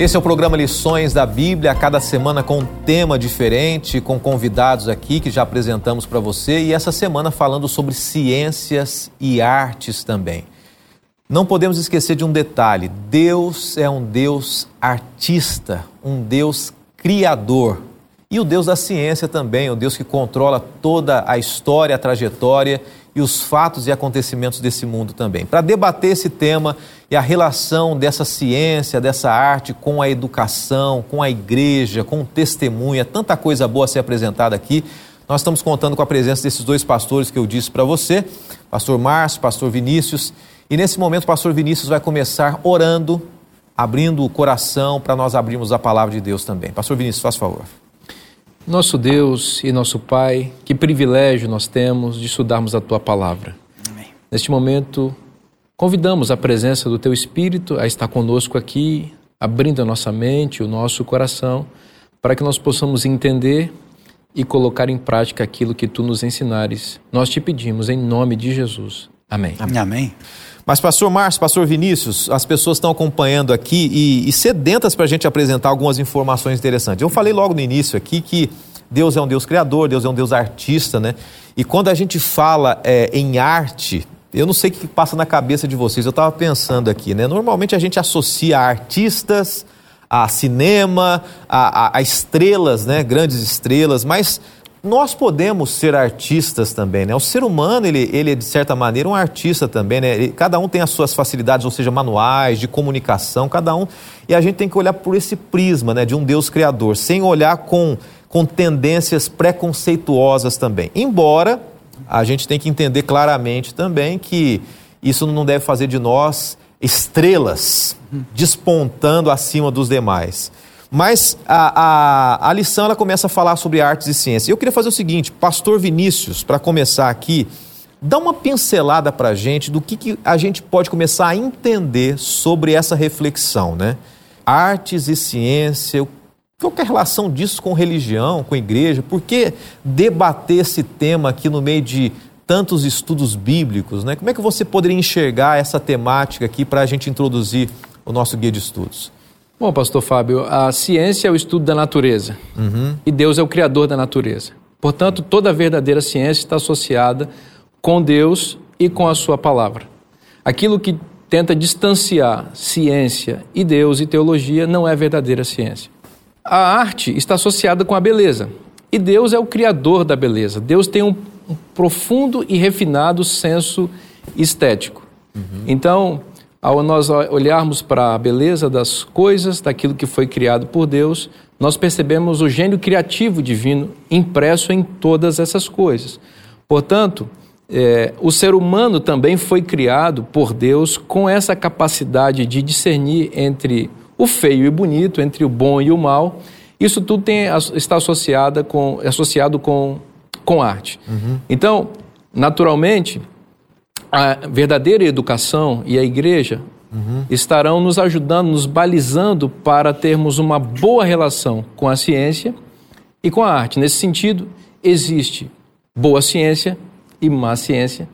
Esse é o programa Lições da Bíblia, cada semana com um tema diferente, com convidados aqui que já apresentamos para você e essa semana falando sobre ciências e artes também. Não podemos esquecer de um detalhe: Deus é um Deus artista, um Deus criador. E o Deus da ciência também, o Deus que controla toda a história, a trajetória e os fatos e acontecimentos desse mundo também. Para debater esse tema e a relação dessa ciência, dessa arte com a educação, com a igreja, com o é tanta coisa boa a ser apresentada aqui. Nós estamos contando com a presença desses dois pastores que eu disse para você, pastor Márcio, pastor Vinícius. E nesse momento o pastor Vinícius vai começar orando, abrindo o coração para nós abrirmos a palavra de Deus também. Pastor Vinícius, faz favor. Nosso Deus e nosso Pai, que privilégio nós temos de estudarmos a tua palavra. Amém. Neste momento, convidamos a presença do teu Espírito a estar conosco aqui, abrindo a nossa mente, o nosso coração, para que nós possamos entender e colocar em prática aquilo que tu nos ensinares. Nós te pedimos em nome de Jesus. Amém. Amém. Amém. Mas, pastor Márcio, pastor Vinícius, as pessoas estão acompanhando aqui e, e sedentas para a gente apresentar algumas informações interessantes. Eu falei logo no início aqui que Deus é um Deus criador, Deus é um Deus artista, né? E quando a gente fala é, em arte, eu não sei o que passa na cabeça de vocês, eu estava pensando aqui, né? Normalmente a gente associa artistas a cinema, a, a, a estrelas, né? Grandes estrelas, mas nós podemos ser artistas também, né? O ser humano, ele, ele é de certa maneira um artista também, né? Ele, cada um tem as suas facilidades, ou seja, manuais, de comunicação, cada um. E a gente tem que olhar por esse prisma, né? De um Deus criador, sem olhar com, com tendências preconceituosas também. Embora a gente tem que entender claramente também que isso não deve fazer de nós estrelas despontando acima dos demais. Mas a, a, a lição ela começa a falar sobre artes e ciência. Eu queria fazer o seguinte, Pastor Vinícius, para começar aqui, dá uma pincelada para a gente do que, que a gente pode começar a entender sobre essa reflexão, né? Artes e ciência, qual é a relação disso com religião, com igreja? Por que debater esse tema aqui no meio de tantos estudos bíblicos, né? Como é que você poderia enxergar essa temática aqui para a gente introduzir o nosso guia de estudos? Bom, pastor Fábio, a ciência é o estudo da natureza uhum. e Deus é o criador da natureza. Portanto, toda verdadeira ciência está associada com Deus e com a sua palavra. Aquilo que tenta distanciar ciência e Deus e teologia não é verdadeira ciência. A arte está associada com a beleza e Deus é o criador da beleza. Deus tem um, um profundo e refinado senso estético. Uhum. Então, ao nós olharmos para a beleza das coisas, daquilo que foi criado por Deus, nós percebemos o gênio criativo divino impresso em todas essas coisas. Portanto, é, o ser humano também foi criado por Deus com essa capacidade de discernir entre o feio e bonito, entre o bom e o mal. Isso tudo tem, está associado com, associado com, com arte. Uhum. Então, naturalmente, a verdadeira educação e a igreja uhum. estarão nos ajudando, nos balizando para termos uma boa relação com a ciência e com a arte. Nesse sentido, existe boa ciência e má ciência,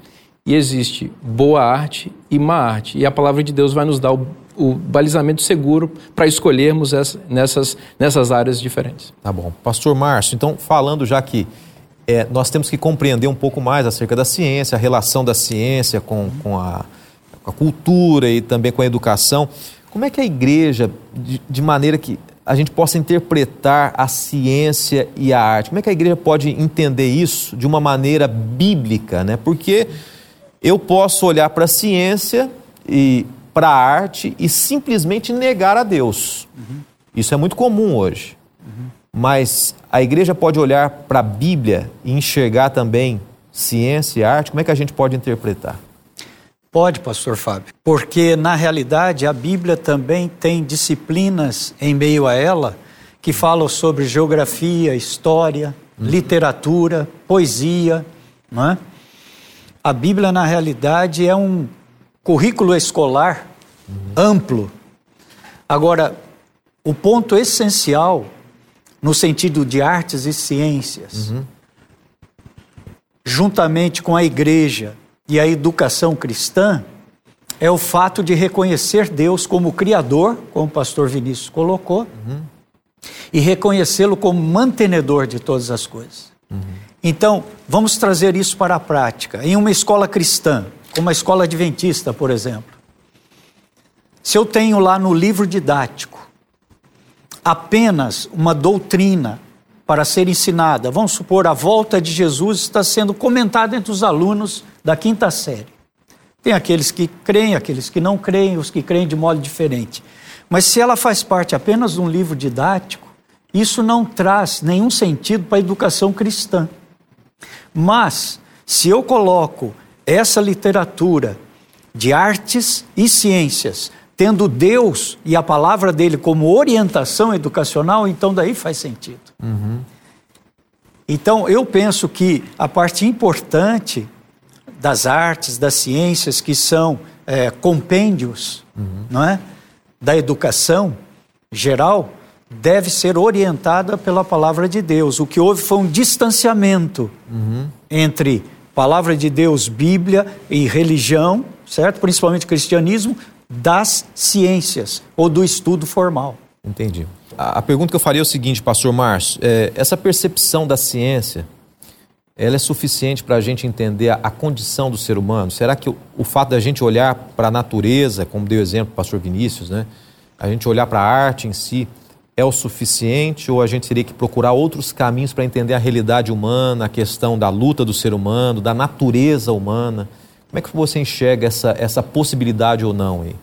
e existe boa arte e má arte. E a palavra de Deus vai nos dar o, o balizamento seguro para escolhermos essa, nessas, nessas áreas diferentes. Tá bom. Pastor Márcio, então, falando já que é, nós temos que compreender um pouco mais acerca da ciência, a relação da ciência com, com, a, com a cultura e também com a educação. Como é que a igreja, de, de, maneira que a gente possa interpretar a ciência e a arte, como é que a igreja pode entender isso de uma maneira bíblica? Né? Porque eu posso olhar para a ciência e para a arte e simplesmente negar a Deus. Uhum. Isso é muito comum hoje. Uhum. Mas a igreja pode olhar para a Bíblia e enxergar também ciência e arte? Como é que a gente pode interpretar? Pode, pastor Fábio, porque na realidade a Bíblia também tem disciplinas em meio a ela que falam sobre geografia, história, uhum. literatura, poesia, não é? A Bíblia, na realidade, é um currículo escolar amplo. Agora, o ponto essencial, no sentido de artes e ciências, uhum. juntamente com a igreja e a educação cristã, é o fato de reconhecer Deus como Criador, como o pastor Vinícius colocou, uhum. e reconhecê-lo como mantenedor de todas as coisas. Uhum. Então, vamos trazer isso para a prática. Em uma escola cristã, como a escola adventista, por exemplo, se eu tenho lá no livro didático apenas uma doutrina para ser ensinada, vamos supor, a volta de Jesus está sendo comentada entre os alunos da quinta série. Tem aqueles que creem, aqueles que não creem, os que creem de modo diferente. Mas se ela faz parte apenas de um livro didático, isso não traz nenhum sentido para a educação cristã. Mas, se eu coloco essa literatura de artes e ciências, tendo Deus e a palavra dele como orientação educacional, então daí faz sentido. Uhum. Então, eu penso que a parte importante das artes, das ciências, que são é, compêndios uhum. não é? da educação geral, deve ser orientada pela palavra de Deus. O que houve foi um distanciamento uhum. entre palavra de Deus, Bíblia e religião, certo? Principalmente cristianismo, das ciências ou do estudo formal. Entendi. A, pergunta que eu faria é o seguinte, pastor Márcio: é, essa percepção da ciência ela é suficiente para a gente entender a, a, condição do ser humano? Será que o, o fato da gente olhar para a natureza, como deu exemplo o pastor Vinícius, né? a gente olhar para a arte em si, é o suficiente ou a gente teria que procurar outros caminhos para entender a realidade humana, a questão da luta do ser humano, da natureza humana? Como é que você enxerga essa, essa possibilidade ou não aí?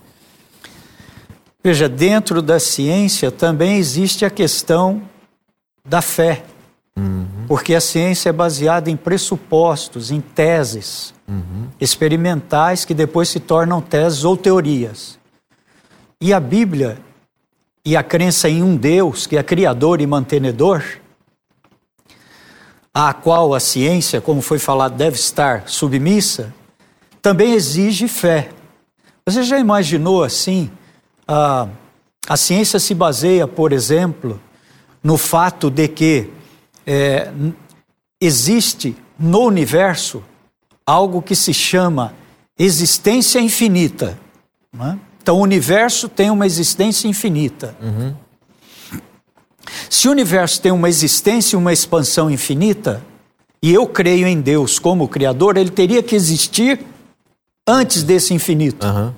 Veja, dentro da ciência também existe a questão da fé. Uhum. Porque a ciência é baseada em pressupostos, em teses uhum. experimentais que depois se tornam teses ou teorias. E a Bíblia e a crença em um Deus que é criador e mantenedor, a qual a ciência, como foi falado, deve estar submissa, também exige fé. Você já imaginou assim? A, a ciência se baseia, por exemplo, no fato de que é, existe no universo algo que se chama existência infinita. Não é? Então, o universo tem uma existência infinita. Uhum. Se o universo tem uma existência e uma expansão infinita, e eu creio em Deus como Criador, ele teria que existir antes desse infinito. Uhum.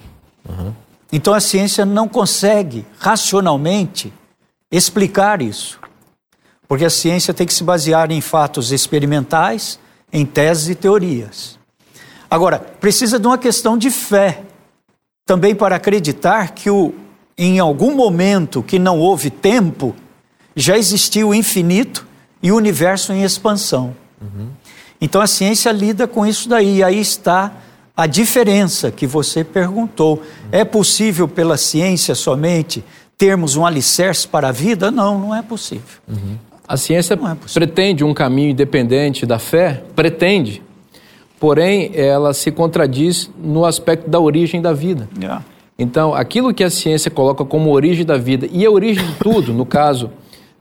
Uhum. Então a ciência não consegue racionalmente explicar isso. Porque a ciência tem que se basear em fatos experimentais, em teses e teorias. Agora, precisa de uma questão de fé também para acreditar que o, em algum momento que não houve tempo, já existiu o infinito e o universo em expansão. Uhum. Então a ciência lida com isso daí, aí está a diferença que você perguntou. É possível pela ciência somente termos um alicerce para a vida? Não, não é possível. Uhum. A ciência é pretende um caminho independente da fé? Pretende porém ela se contradiz no aspecto da origem da vida. Yeah. Então, aquilo que a ciência coloca como origem da vida e a origem de tudo, no caso,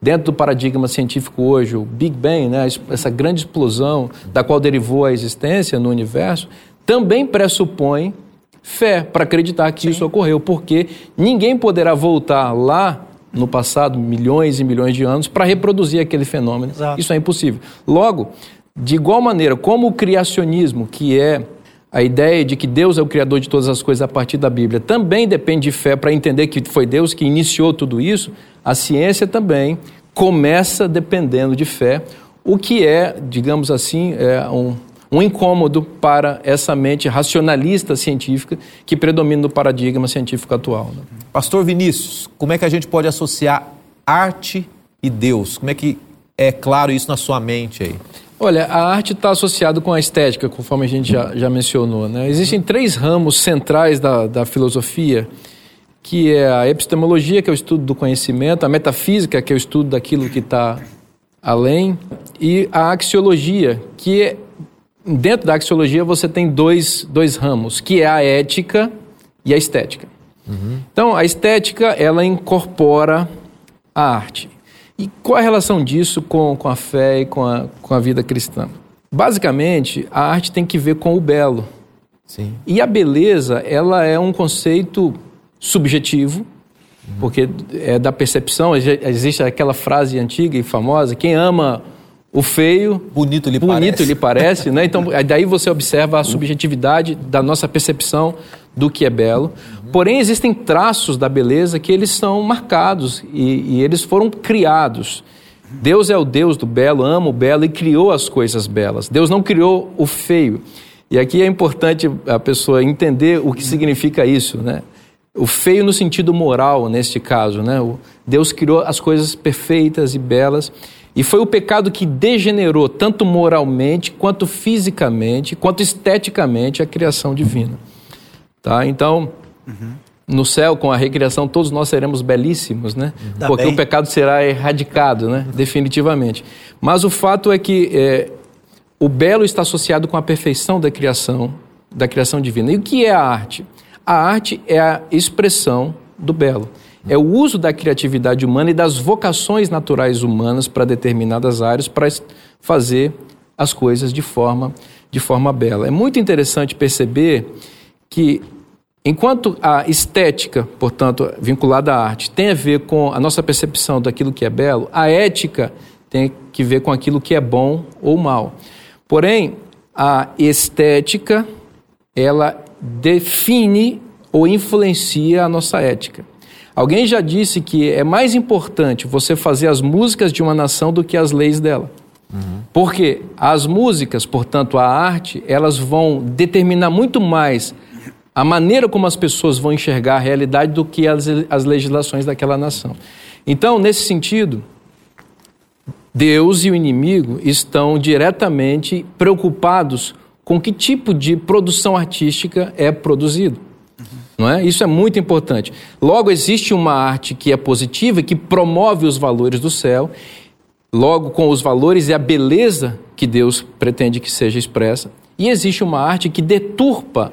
dentro do paradigma científico hoje, o Big Bang, né, essa grande explosão da qual derivou a existência no universo, também pressupõe fé para acreditar que Sim. isso ocorreu, porque ninguém poderá voltar lá no passado, milhões e milhões de anos, para reproduzir aquele fenômeno. Exato. Isso é impossível. Logo, de igual maneira, como o criacionismo, que é a ideia de que Deus é o criador de todas as coisas a partir da Bíblia, também depende de fé para entender que foi Deus que iniciou tudo isso, a ciência também começa dependendo de fé, o que é, digamos assim, é um, um incômodo para essa mente racionalista científica que predomina no paradigma científico atual. Né? Pastor Vinícius, como é que a gente pode associar arte e Deus? Como é que é claro isso na sua mente aí? Olha, a arte está associada com a estética, conforme a gente já, já mencionou. Né? Existem três ramos centrais da, da filosofia, que é a epistemologia, que é o estudo do conhecimento, a metafísica, que é o estudo daquilo que está além, e a axiologia, que dentro da axiologia você tem dois, dois ramos, que é a ética e a estética. Uhum. Então, a estética, ela incorpora a arte. E qual a relação disso com, com a fé e com a, com a vida cristã? Basicamente, a arte tem que ver com o belo. Sim. E a beleza, ela é um conceito subjetivo, uhum. porque é da percepção. Existe aquela frase antiga e famosa: quem ama o feio. Bonito lhe bonito parece. lhe parece, né? Então, daí você observa a subjetividade da nossa percepção do que é belo. Porém, existem traços da beleza que eles são marcados e, e eles foram criados. Deus é o Deus do belo, ama o belo e criou as coisas belas. Deus não criou o feio. E aqui é importante a pessoa entender o que significa isso, né? O feio no sentido moral, neste caso, né? Deus criou as coisas perfeitas e belas. E foi o pecado que degenerou tanto moralmente, quanto fisicamente, quanto esteticamente a criação divina. Tá? Então, uhum. no céu, com a recriação, todos nós seremos belíssimos, né? Uhum. Porque o pecado será erradicado, né? Definitivamente. Mas o fato é que é, o belo está associado com a perfeição da criação, da criação divina. E o que é a arte? A arte é a expressão do belo é o uso da criatividade humana e das vocações naturais humanas para determinadas áreas para fazer as coisas de forma, de forma bela. É muito interessante perceber que, enquanto a estética, portanto, vinculada à arte, tem a ver com a nossa percepção daquilo que é belo, a ética tem que ver com aquilo que é bom ou mal. Porém, a estética, ela define ou influencia a nossa ética. Alguém já disse que é mais importante você fazer as músicas de uma nação do que as leis dela. Uhum. Porque as músicas, portanto, a arte, elas vão determinar muito mais a maneira como as pessoas vão enxergar a realidade do que as, as legislações daquela nação. Então, nesse sentido, Deus e o inimigo estão diretamente preocupados com que tipo de produção artística é produzido. Não é? Isso é muito importante. Logo, existe uma arte que é positiva, que promove os valores do céu, logo com os valores e a beleza que Deus pretende que seja expressa. E existe uma arte que deturpa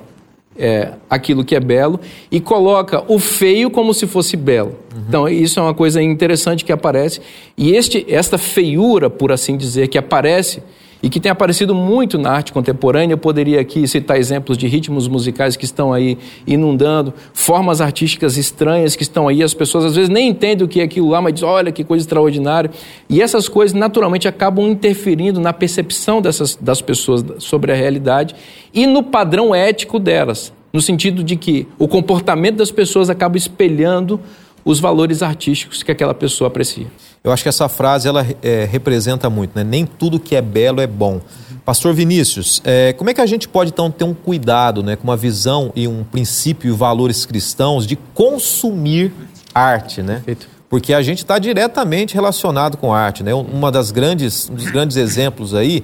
é, aquilo que é belo e coloca o feio como se fosse belo. Uhum. Então, isso é uma coisa interessante que aparece. E este, esta feiura, por assim dizer, que aparece e que tem aparecido muito na arte contemporânea. Eu poderia aqui citar exemplos de ritmos musicais que estão aí inundando, formas artísticas estranhas que estão aí. As pessoas às vezes nem entendem o que é aquilo lá, mas dizem, olha que coisa extraordinária. E essas coisas naturalmente acabam interferindo na percepção dessas, das pessoas sobre a realidade e no padrão ético delas, no sentido de que o comportamento das pessoas acaba espelhando os valores artísticos que aquela pessoa aprecia. Eu acho que essa frase ela é, representa muito, né? Nem tudo que é belo é bom. Pastor Vinícius, é, como é que a gente pode então ter um cuidado, né, com uma visão e um princípio e valores cristãos de consumir arte, né? Perfeito. Porque a gente está diretamente relacionado com arte, né? Uma das grandes, um dos grandes exemplos aí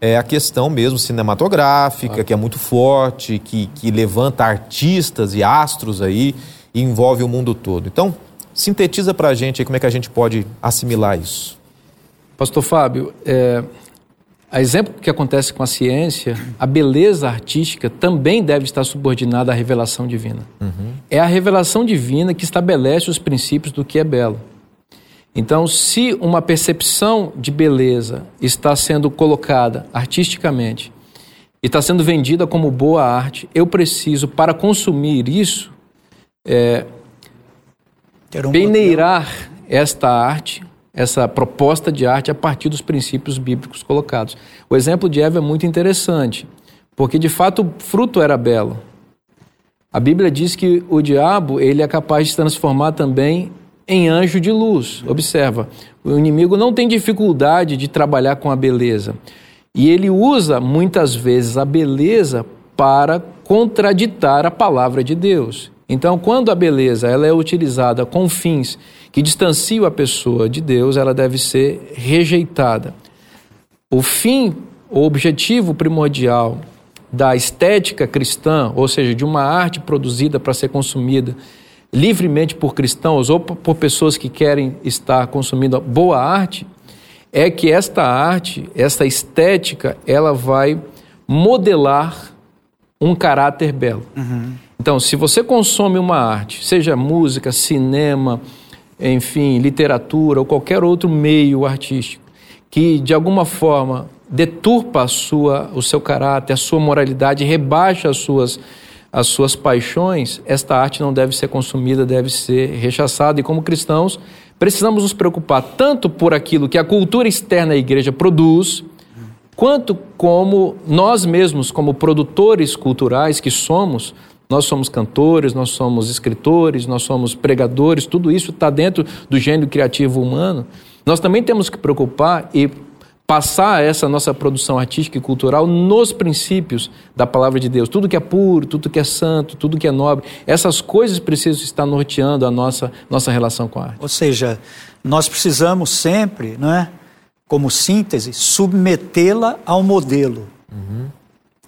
é a questão mesmo cinematográfica, ah. que é muito forte, que, que levanta artistas e astros aí e envolve o mundo todo. Então, Sintetiza para a gente aí como é que a gente pode assimilar isso. Pastor Fábio, é, a exemplo que acontece com a ciência, a beleza artística também deve estar subordinada à revelação divina. Uhum. É a revelação divina que estabelece os princípios do que é belo. Então, se uma percepção de beleza está sendo colocada artisticamente e está sendo vendida como boa arte, eu preciso, para consumir isso, é, peneirar esta arte, essa proposta de arte a partir dos princípios bíblicos colocados. O exemplo de Eva é muito interessante, porque de fato o fruto era belo. A Bíblia diz que o diabo ele é capaz de se transformar também em anjo de luz. Observa, o inimigo não tem dificuldade de trabalhar com a beleza. E ele usa muitas vezes a beleza para contraditar a palavra de Deus. Então, quando a beleza ela é utilizada com fins que distanciam a pessoa de Deus, ela deve ser rejeitada. O fim, o objetivo primordial da estética cristã, ou seja, de uma arte produzida para ser consumida livremente por cristãos ou por pessoas que querem estar consumindo boa arte, é que esta arte, esta estética, ela vai modelar um caráter belo. Então, se você consome uma arte, seja música, cinema, enfim, literatura ou qualquer outro meio artístico, que de alguma forma deturpa a sua, o seu caráter, a sua moralidade, rebaixa as suas, as suas paixões, esta arte não deve ser consumida, deve ser rechaçada. E como cristãos, precisamos nos preocupar tanto por aquilo que a cultura externa à igreja produz, quanto como nós mesmos, como produtores culturais que somos, nós somos cantores, nós somos escritores, nós somos pregadores, tudo isso está dentro do gênio criativo humano. Nós também temos que preocupar e passar essa nossa produção artística e cultural nos princípios da palavra de Deus. Tudo que é puro, tudo que é santo, tudo que é nobre, essas coisas precisam estar norteando a nossa, nossa relação com a arte. Ou seja, nós precisamos sempre, não é? Como síntese, submetê-la ao modelo. Uhum.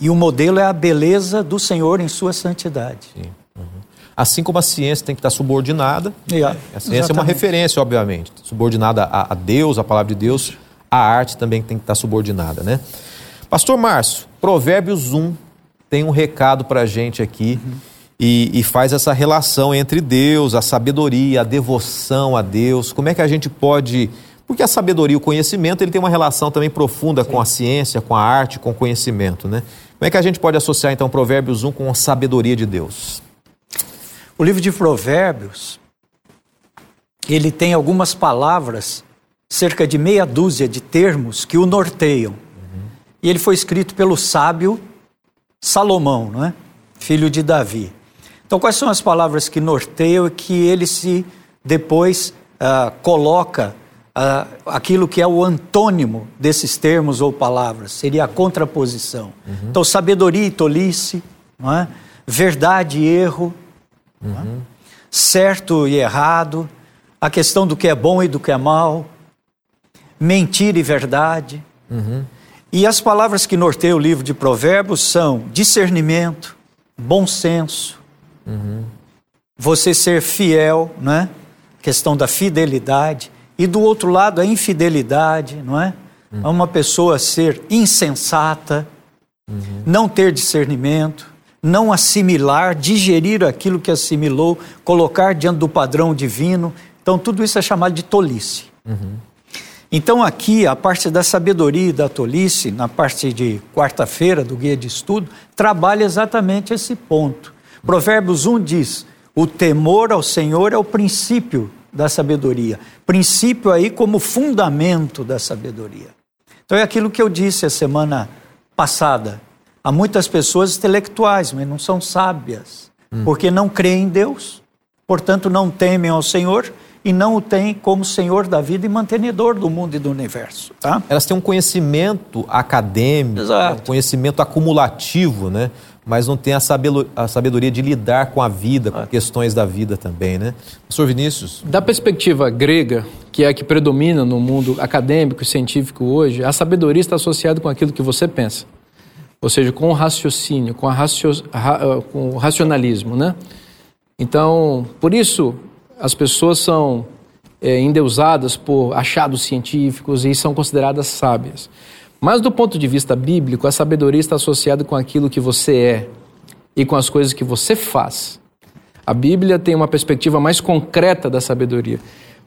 E o modelo é a beleza do Senhor em sua santidade. Uhum. Assim como a ciência tem que estar subordinada, yeah, a ciência exatamente. é uma referência, obviamente, subordinada a, a Deus, a palavra de Deus, a arte também tem que estar subordinada, né? Pastor Márcio, Provérbios 1 tem um recado para a gente aqui uhum. e, e, faz essa relação entre Deus, a sabedoria, a devoção a Deus. Como é que a gente pode porque a sabedoria e o conhecimento ele tem uma relação também profunda Sim. com a ciência, com a arte, com o conhecimento. Né? Como é que a gente pode associar então Provérbios 1 com a sabedoria de Deus? O livro de Provérbios, ele tem algumas palavras, cerca de meia dúzia de termos que o norteiam. Uhum. E ele foi escrito pelo sábio Salomão, não é? filho de Davi. Então, quais são as palavras que norteiam e que ele se depois uh, coloca uh, aquilo que é o antônimo desses termos ou palavras, seria a contraposição. Uhum. Então, sabedoria e tolice, é? verdade e erro, é? uhum. certo e errado, a questão do que é bom e do que é mal, mentira e verdade. Uhum. E as palavras que norteiam o livro de Provérbios são discernimento, bom senso, uhum. você ser fiel, né? questão da fidelidade, e do outro lado, a infidelidade, não é? Uhum. Uma pessoa ser insensata, uhum. não ter discernimento, não assimilar, digerir aquilo que assimilou, colocar diante do padrão divino. Então, tudo isso é chamado de tolice. Uhum. Então, aqui, a parte da sabedoria e da tolice, na parte de quarta-feira do guia de estudo, trabalha exatamente esse ponto. Provérbios 1 diz: o temor ao Senhor é o princípio da sabedoria. Princípio aí como fundamento da sabedoria. Então é aquilo que eu disse a semana passada. Há muitas pessoas intelectuais, mas não são sábias, hum. porque não creem em Deus, portanto não temem ao Senhor e não o têm como Senhor da vida e mantenedor do mundo e do universo. Tá? Elas têm um conhecimento acadêmico, Exato. um conhecimento acumulativo, né? Mas não tem a sabedoria de lidar com a vida, com questões da vida também, né? Professor Vinícius? Da perspectiva grega, que é a que predomina no mundo acadêmico e científico hoje, a sabedoria está associada com aquilo que você pensa. Ou seja, com o raciocínio, com, racio, com o racionalismo, né? Então, por isso, as pessoas são é, endeusadas por achados científicos e são consideradas sábias. Mas do ponto de vista bíblico, a sabedoria está associada com aquilo que você é e com as coisas que você faz. A Bíblia tem uma perspectiva mais concreta da sabedoria.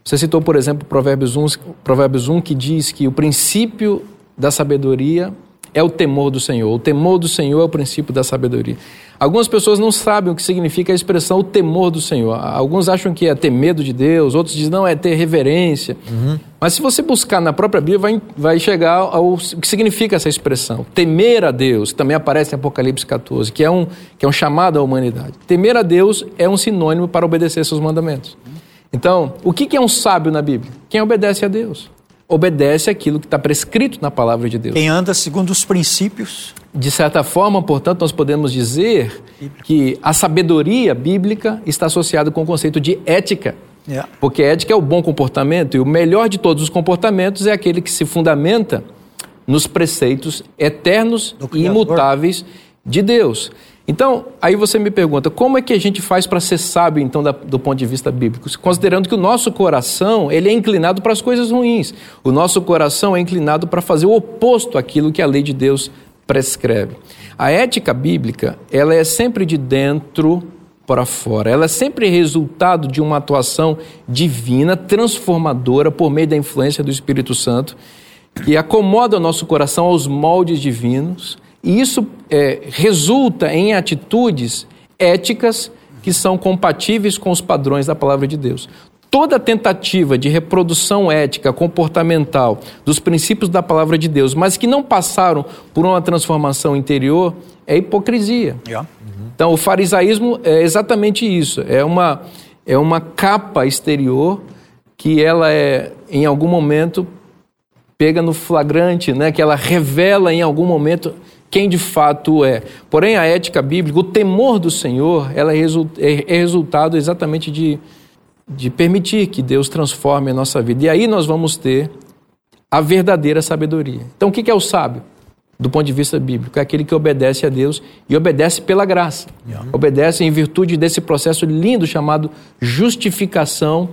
Você citou, por exemplo, Provérbios 1, Provérbios 1 que diz que o princípio da sabedoria é o temor do Senhor. O temor do Senhor é o princípio da sabedoria. Algumas pessoas não sabem o que significa a expressão o temor do Senhor. Alguns acham que é ter medo de Deus, outros dizem não, é ter reverência. Uhum. Mas se você buscar na própria Bíblia, vai, vai chegar ao que significa essa expressão. Temer a Deus, que também aparece em Apocalipse 14, que é um, que é um chamado à humanidade. Temer a Deus é um sinônimo para obedecer seus mandamentos. Então, o que é um sábio na Bíblia? Quem obedece a Deus obedece aquilo que está prescrito na palavra de Deus. Quem anda segundo os princípios. De certa forma, portanto, nós podemos dizer que a sabedoria bíblica está associada com o conceito de ética. Yeah. Porque ética é o bom comportamento e o melhor de todos os comportamentos é aquele que se fundamenta nos preceitos eternos e imutáveis de Deus. Então, aí você me pergunta, como é que a gente faz para ser sábio, então, da, do ponto de vista bíblico? Considerando que o nosso coração, ele é inclinado para as coisas ruins. O nosso coração é inclinado para fazer o oposto àquilo que a lei de Deus prescreve. A ética bíblica, ela é sempre de dentro para fora. Ela é sempre resultado de uma atuação divina, transformadora, por meio da influência do Espírito Santo, que acomoda o nosso coração aos moldes divinos, e isso é, resulta em atitudes éticas que são compatíveis com os padrões da palavra de Deus. Toda tentativa de reprodução ética, comportamental dos princípios da palavra de Deus, mas que não passaram por uma transformação interior, é hipocrisia. Yeah. Uhum. Então, o farisaísmo é exatamente isso. É uma, é uma capa exterior que ela é, em algum momento, pega no flagrante, né? que ela revela em algum momento quem de fato é. Porém, a ética bíblica, o temor do Senhor, ela é, é, é resultado exatamente de de permitir que Deus transforme a nossa vida. E aí nós vamos ter a verdadeira sabedoria. Então, o que é o sábio? Do ponto de vista bíblico, é aquele que obedece a Deus e obedece pela graça. Obedece em virtude desse processo lindo chamado justificação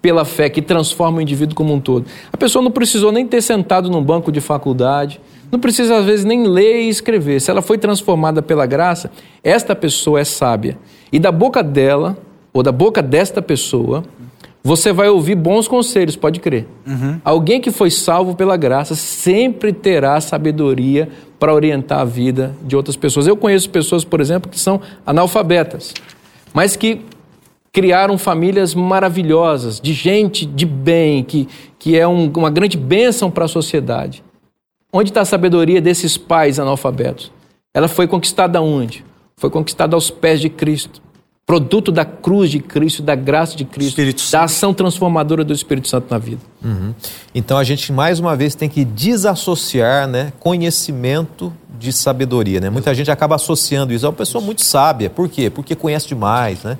pela fé, que transforma o indivíduo como um todo. A pessoa não precisou nem ter sentado num banco de faculdade, não precisa às vezes nem ler e escrever. Se ela foi transformada pela graça, esta pessoa é sábia. E da boca dela ou da boca desta pessoa, você vai ouvir bons conselhos, pode crer. Uhum. Alguém que foi salvo pela graça sempre terá sabedoria para orientar a vida de outras pessoas. Eu conheço pessoas, por exemplo, que são analfabetas, mas que criaram famílias maravilhosas, de gente de bem, que, que é um, uma grande bênção para a sociedade. Onde está a sabedoria desses pais analfabetos? Ela foi conquistada onde? Foi conquistada aos pés de Cristo produto da cruz de Cristo, da graça de Cristo, da ação transformadora do Espírito Santo na vida. Uhum. Então a gente mais uma vez tem que desassociar, né, conhecimento de sabedoria, né? Muita gente acaba associando isso. É uma pessoa muito sábia. Por quê? Porque conhece demais, né?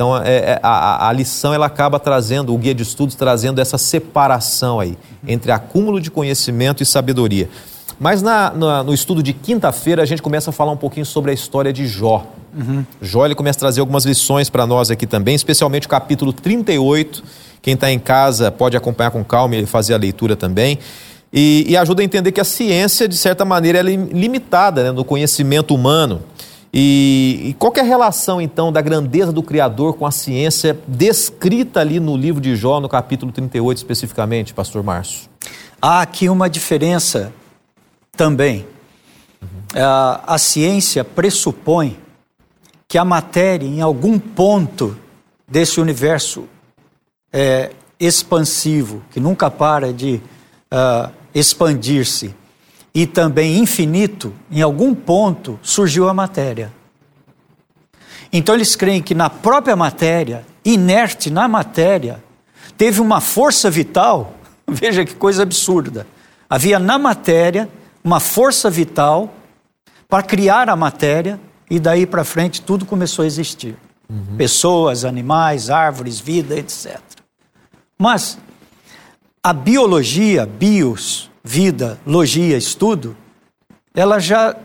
Então é, é, a, a, lição ela acaba trazendo, o guia de estudos trazendo essa separação aí entre acúmulo de conhecimento e sabedoria. Mas na, na, no estudo de quinta-feira a gente começa a falar um pouquinho sobre a história de Jó. Uhum. Jó ele começa a trazer algumas lições para nós aqui também, especialmente o capítulo 38. Quem está em casa pode acompanhar com calma e fazer a leitura também. E, e, ajuda a entender que a ciência, de certa maneira, é limitada né, no conhecimento humano. E, e qual é a relação, então, da grandeza do Criador com a ciência descrita ali no livro de Jó, no capítulo 38 especificamente, pastor Márcio? Há aqui uma diferença também. Uhum. A, a ciência pressupõe que a matéria, em algum ponto desse universo é, expansivo, que nunca para de uh, expandir-se, e também infinito, em algum ponto surgiu a matéria. Então eles creem que na própria matéria, inerte na matéria, teve uma força vital, veja que coisa absurda. Havia na matéria uma força vital para criar a matéria e daí para frente tudo começou a existir. Uhum. Pessoas, animais, árvores, vida, etc. Mas a biologia, bios, vida, logia, estudo, ela já,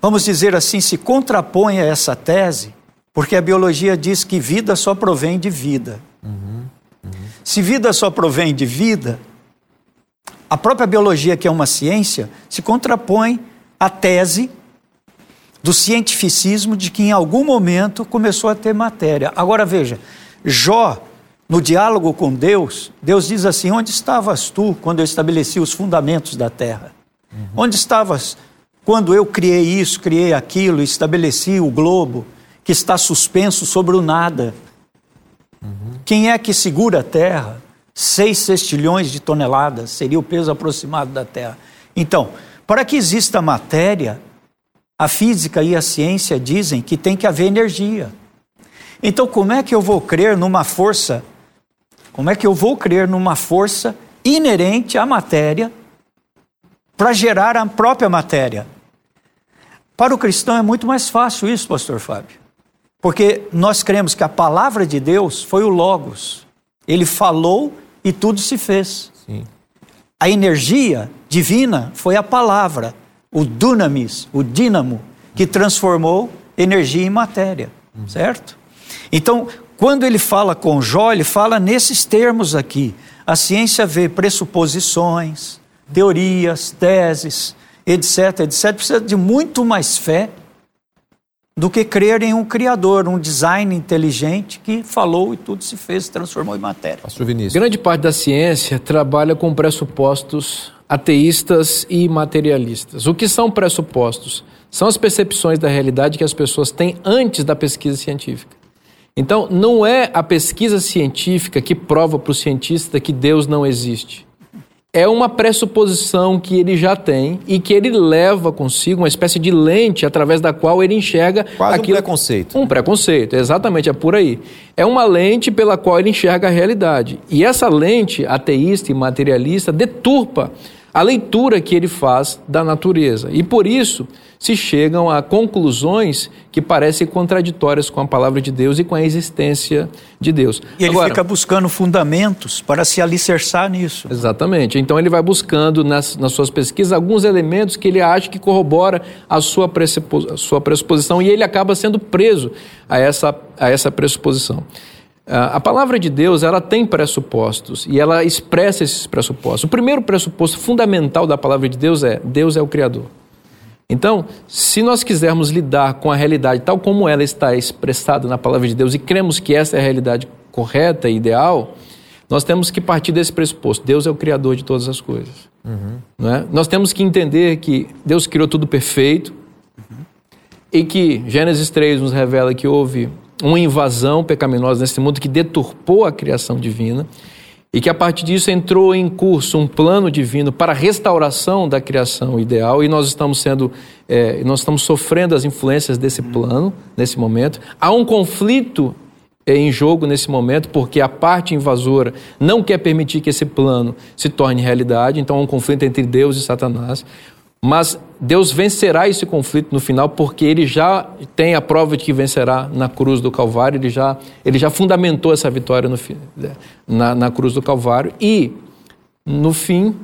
vamos dizer assim, se contrapõe a essa tese, porque a biologia diz que vida só provém de vida. Uhum. Uhum. Se vida só provém de vida, a própria biologia, que é uma ciência, se contrapõe à tese do cientificismo de que em algum momento começou a ter matéria. Agora veja, Jó, no diálogo com Deus, Deus diz assim: Onde estavas tu quando eu estabeleci os fundamentos da terra? Uhum. Onde estavas quando eu criei isso, criei aquilo, estabeleci o globo que está suspenso sobre o nada? Uhum. Quem é que segura a terra? Seis sextilhões de toneladas seria o peso aproximado da terra. Então, para que exista matéria, a física e a ciência dizem que tem que haver energia. Então, como é que eu vou crer numa força? Como é que eu vou crer numa força inerente à matéria para gerar a própria matéria? Para o cristão é muito mais fácil isso, pastor Fábio. Porque nós cremos que a palavra de Deus foi o Logos. Ele falou e tudo se fez. Sim. A energia divina foi a palavra o dunamis, o dínamo, que transformou energia em matéria, uhum. certo? Então, quando ele fala com Jó, ele fala nesses termos aqui. A ciência vê pressuposições, teorias, teses, etc, etc, precisa de muito mais fé do que crer em um criador, um design inteligente que falou e tudo se fez, transformou em matéria. Pastor Vinícius. Grande parte da ciência trabalha com pressupostos ateístas e materialistas. O que são pressupostos? São as percepções da realidade que as pessoas têm antes da pesquisa científica. Então, não é a pesquisa científica que prova para o cientista que Deus não existe é uma pressuposição que ele já tem e que ele leva consigo uma espécie de lente através da qual ele enxerga Quase aquilo. um preconceito. Um preconceito, exatamente, é por aí. É uma lente pela qual ele enxerga a realidade. E essa lente ateísta e materialista deturpa a leitura que ele faz da natureza. E por isso se chegam a conclusões que parecem contraditórias com a palavra de Deus e com a existência de Deus. E ele Agora, fica buscando fundamentos para se alicerçar nisso. Exatamente. Então ele vai buscando nas, nas suas pesquisas alguns elementos que ele acha que corrobora a sua, a sua pressuposição e ele acaba sendo preso a essa, a essa pressuposição. Ah, a palavra de Deus ela tem pressupostos e ela expressa esses pressupostos. O primeiro pressuposto fundamental da palavra de Deus é Deus é o Criador. Então, se nós quisermos lidar com a realidade tal como ela está expressada na palavra de Deus e cremos que essa é a realidade correta e ideal, nós temos que partir desse pressuposto: Deus é o Criador de todas as coisas. Uhum. Não é? Nós temos que entender que Deus criou tudo perfeito uhum. e que Gênesis 3 nos revela que houve uma invasão pecaminosa nesse mundo que deturpou a criação divina e que a partir disso entrou em curso um plano divino para a restauração da criação ideal. E nós estamos sendo é, nós estamos sofrendo as influências desse plano nesse momento. Há um conflito é, em jogo nesse momento porque a parte invasora não quer permitir que esse plano se torne realidade. Então há um conflito entre Deus e Satanás mas Deus vencerá esse conflito no final, porque ele já tem a prova de que vencerá na cruz do Calvário, ele já, ele já fundamentou essa vitória no, na, na cruz do Calvário. E, no fim,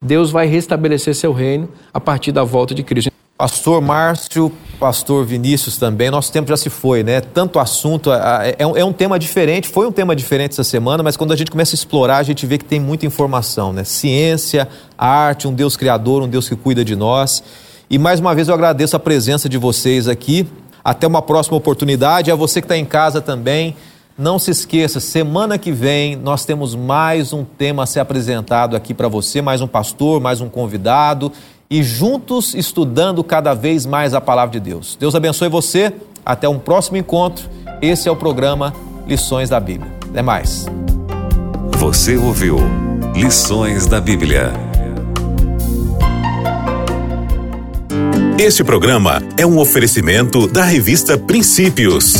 Deus vai restabelecer seu reino a partir da volta de Cristo. Pastor Márcio, pastor Vinícius também, nosso tempo já se foi, né? Tanto assunto, é um, é um, tema diferente, foi um tema diferente essa semana, mas quando a gente começa a explorar, a gente vê que tem muita informação, né? Ciência, arte, um Deus criador, um Deus que cuida de nós. E mais uma vez eu agradeço a presença de vocês aqui. Até uma próxima oportunidade. A você que está em casa também, não se esqueça, semana que vem nós temos mais um tema a ser apresentado aqui para você, mais um pastor, mais um convidado e juntos estudando cada vez mais a palavra de Deus. Deus abençoe você. Até um próximo encontro. Esse é o programa Lições da Bíblia. Até mais. Você ouviu Lições da Bíblia. Este programa é um oferecimento da revista Princípios.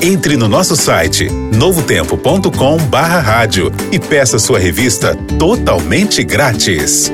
Entre no nosso site novotempo.com/barra e peça sua revista totalmente grátis.